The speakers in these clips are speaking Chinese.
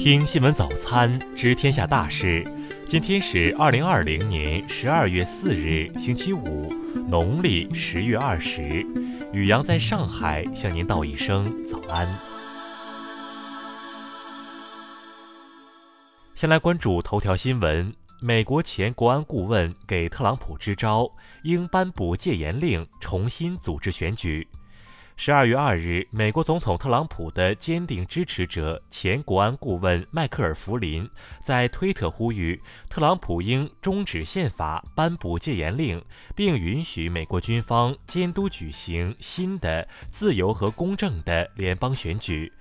听新闻早餐知天下大事。今天是二零二零年十二月四日，星期五，农历十月二十。雨阳在上海向您道一声早安。先来关注头条新闻：美国前国安顾问给特朗普支招，应颁布戒严令，重新组织选举。十二月二日，美国总统特朗普的坚定支持者、前国安顾问迈克尔·弗林在推特呼吁，特朗普应终止宪法、颁布戒严令，并允许美国军方监督举行新的、自由和公正的联邦选举。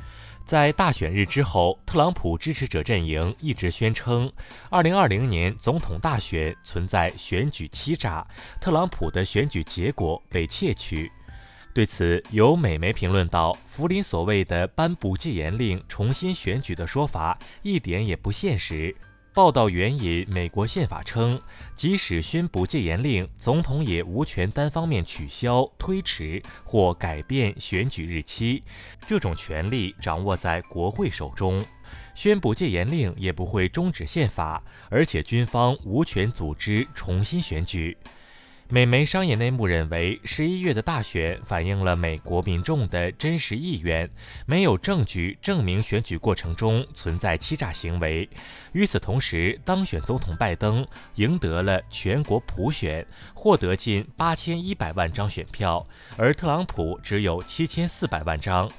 在大选日之后，特朗普支持者阵营一直宣称，二零二零年总统大选存在选举欺诈，特朗普的选举结果被窃取。对此，有美媒评论道：“福林所谓的颁布戒严令、重新选举的说法一点也不现实。”报道援引美国宪法称，即使宣布戒严令，总统也无权单方面取消、推迟或改变选举日期，这种权利掌握在国会手中。宣布戒严令也不会终止宪法，而且军方无权组织重新选举。美媒商业内幕认为，十一月的大选反映了美国民众的真实意愿，没有证据证明选举过程中存在欺诈行为。与此同时，当选总统拜登赢得了全国普选，获得近八千一百万张选票，而特朗普只有七千四百万张。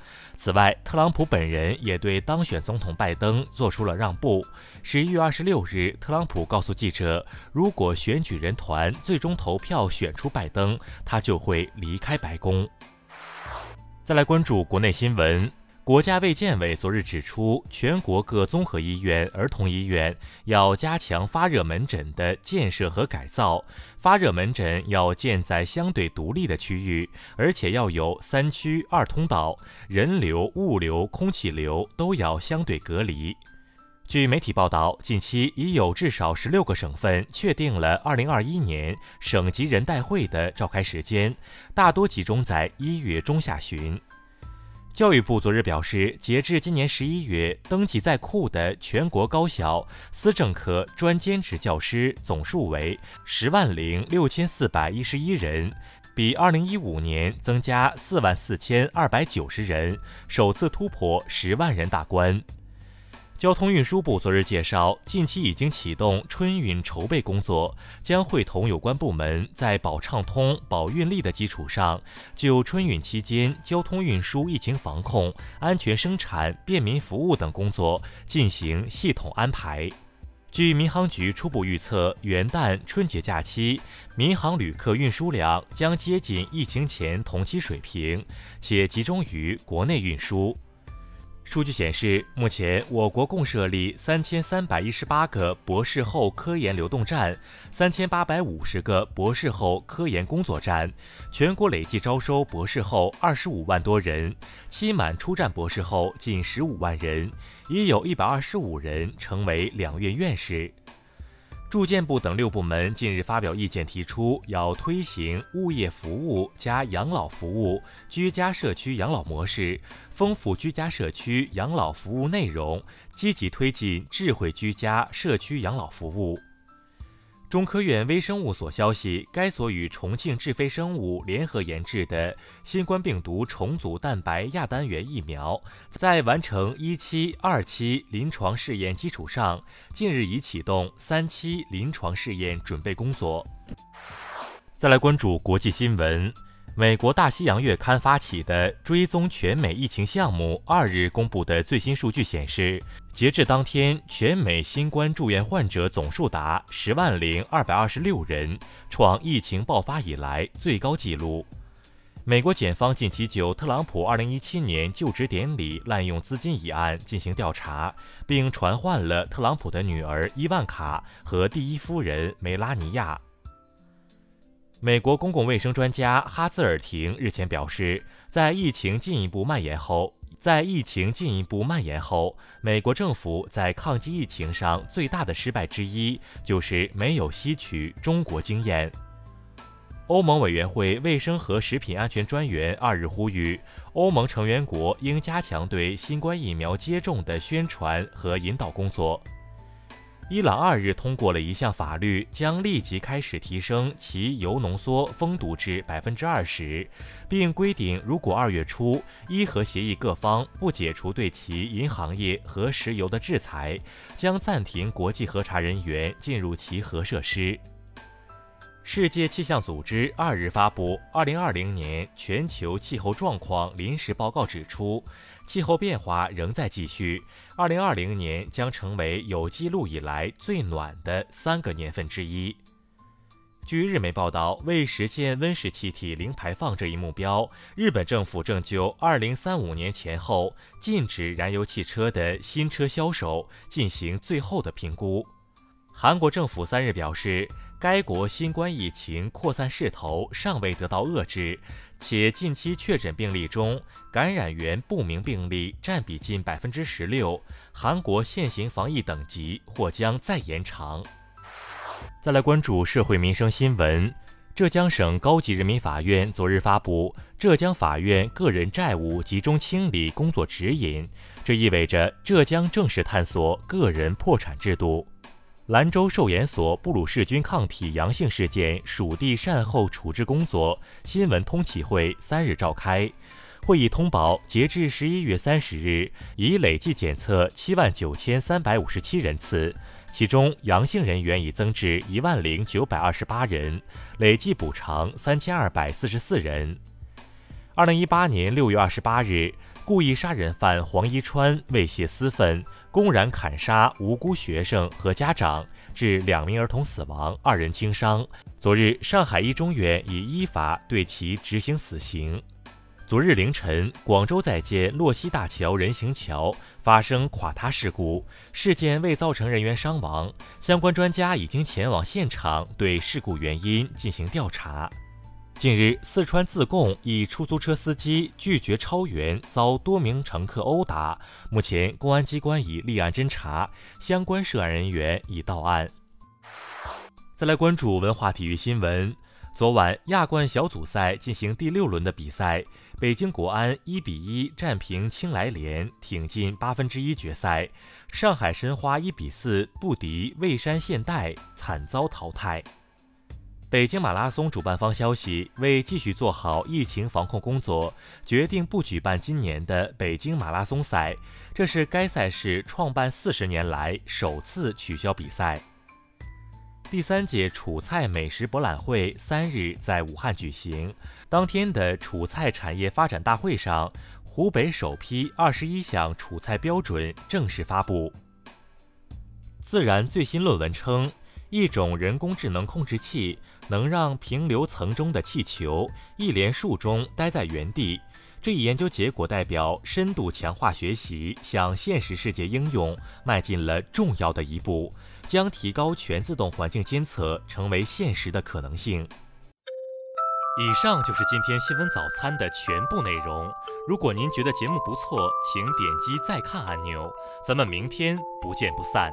此外，特朗普本人也对当选总统拜登做出了让步。十一月二十六日，特朗普告诉记者，如果选举人团最终投票选出拜登，他就会离开白宫。再来关注国内新闻。国家卫健委昨日指出，全国各综合医院、儿童医院要加强发热门诊的建设和改造。发热门诊要建在相对独立的区域，而且要有三区二通道，人流、物流、空气流都要相对隔离。据媒体报道，近期已有至少十六个省份确定了二零二一年省级人代会的召开时间，大多集中在一月中下旬。教育部昨日表示，截至今年十一月，登记在库的全国高校思政科专兼职教师总数为十万零六千四百一十一人，比二零一五年增加四万四千二百九十人，首次突破十万人大关。交通运输部昨日介绍，近期已经启动春运筹备工作，将会同有关部门在保畅通、保运力的基础上，就春运期间交通运输疫情防控、安全生产、便民服务等工作进行系统安排。据民航局初步预测，元旦、春节假期民航旅客运输量将接近疫情前同期水平，且集中于国内运输。数据显示，目前我国共设立三千三百一十八个博士后科研流动站，三千八百五十个博士后科研工作站，全国累计招收博士后二十五万多人，期满出站博士后近十五万人，已有一百二十五人成为两院院士。住建部等六部门近日发表意见，提出要推行物业服务加养老服务居家社区养老模式，丰富居家社区养老服务内容，积极推进智慧居家社区养老服务。中科院微生物所消息，该所与重庆智飞生物联合研制的新冠病毒重组蛋白亚单元疫苗，在完成一期、二期临床试验基础上，近日已启动三期临床试验准备工作。再来关注国际新闻。美国大西洋月刊发起的追踪全美疫情项目二日公布的最新数据显示，截至当天，全美新冠住院患者总数达十万零二百二十六人，创疫情爆发以来最高纪录。美国检方近期就特朗普二零一七年就职典礼滥用资金一案进行调查，并传唤了特朗普的女儿伊万卡和第一夫人梅拉尼亚。美国公共卫生专家哈兹尔廷日前表示，在疫情进一步蔓延后，在疫情进一步蔓延后，美国政府在抗击疫情上最大的失败之一，就是没有吸取中国经验。欧盟委员会卫生和食品安全专员二日呼吁，欧盟成员国应加强对新冠疫苗接种的宣传和引导工作。伊朗二日通过了一项法律，将立即开始提升其铀浓缩封堵至百分之二十，并规定，如果二月初伊核协议各方不解除对其银行业和石油的制裁，将暂停国际核查人员进入其核设施。世界气象组织二日发布二零二零年全球气候状况临时报告，指出，气候变化仍在继续。二零二零年将成为有记录以来最暖的三个年份之一。据日媒报道，为实现温室气体零排放这一目标，日本政府正就二零三五年前后禁止燃油汽车的新车销售进行最后的评估。韩国政府三日表示。该国新冠疫情扩散势头尚未得到遏制，且近期确诊病例中感染源不明病例占比近百分之十六。韩国现行防疫等级或将再延长。再来关注社会民生新闻：浙江省高级人民法院昨日发布《浙江法院个人债务集中清理工作指引》，这意味着浙江正式探索个人破产制度。兰州寿研所布鲁氏菌抗体阳性事件属地善后处置工作新闻通气会三日召开，会议通报，截至十一月三十日，已累计检测七万九千三百五十七人次，其中阳性人员已增至一万零九百二十八人，累计补偿三千二百四十四人。二零一八年六月二十八日。故意杀人犯黄一川为泄私愤，公然砍杀无辜学生和家长，致两名儿童死亡，二人轻伤。昨日，上海一中院已依法对其执行死刑。昨日凌晨，广州在建洛溪大桥人行桥发生垮塌事故，事件未造成人员伤亡，相关专家已经前往现场对事故原因进行调查。近日，四川自贡一出租车司机拒绝超员，遭多名乘客殴打。目前，公安机关已立案侦查，相关涉案人员已到案。再来关注文化体育新闻。昨晚，亚冠小组赛进行第六轮的比赛，北京国安一比一战平青来联，挺进八分之一决赛；上海申花一比四不敌蔚山现代，惨遭淘汰。北京马拉松主办方消息，为继续做好疫情防控工作，决定不举办今年的北京马拉松赛。这是该赛事创办四十年来首次取消比赛。第三届楚菜美食博览会三日在武汉举行，当天的楚菜产业发展大会上，湖北首批二十一项楚菜标准正式发布。自然最新论文称。一种人工智能控制器能让平流层中的气球一连数钟待在原地。这一研究结果代表深度强化学习向现实世界应用迈进了重要的一步，将提高全自动环境监测成为现实的可能性。以上就是今天新闻早餐的全部内容。如果您觉得节目不错，请点击再看按钮。咱们明天不见不散。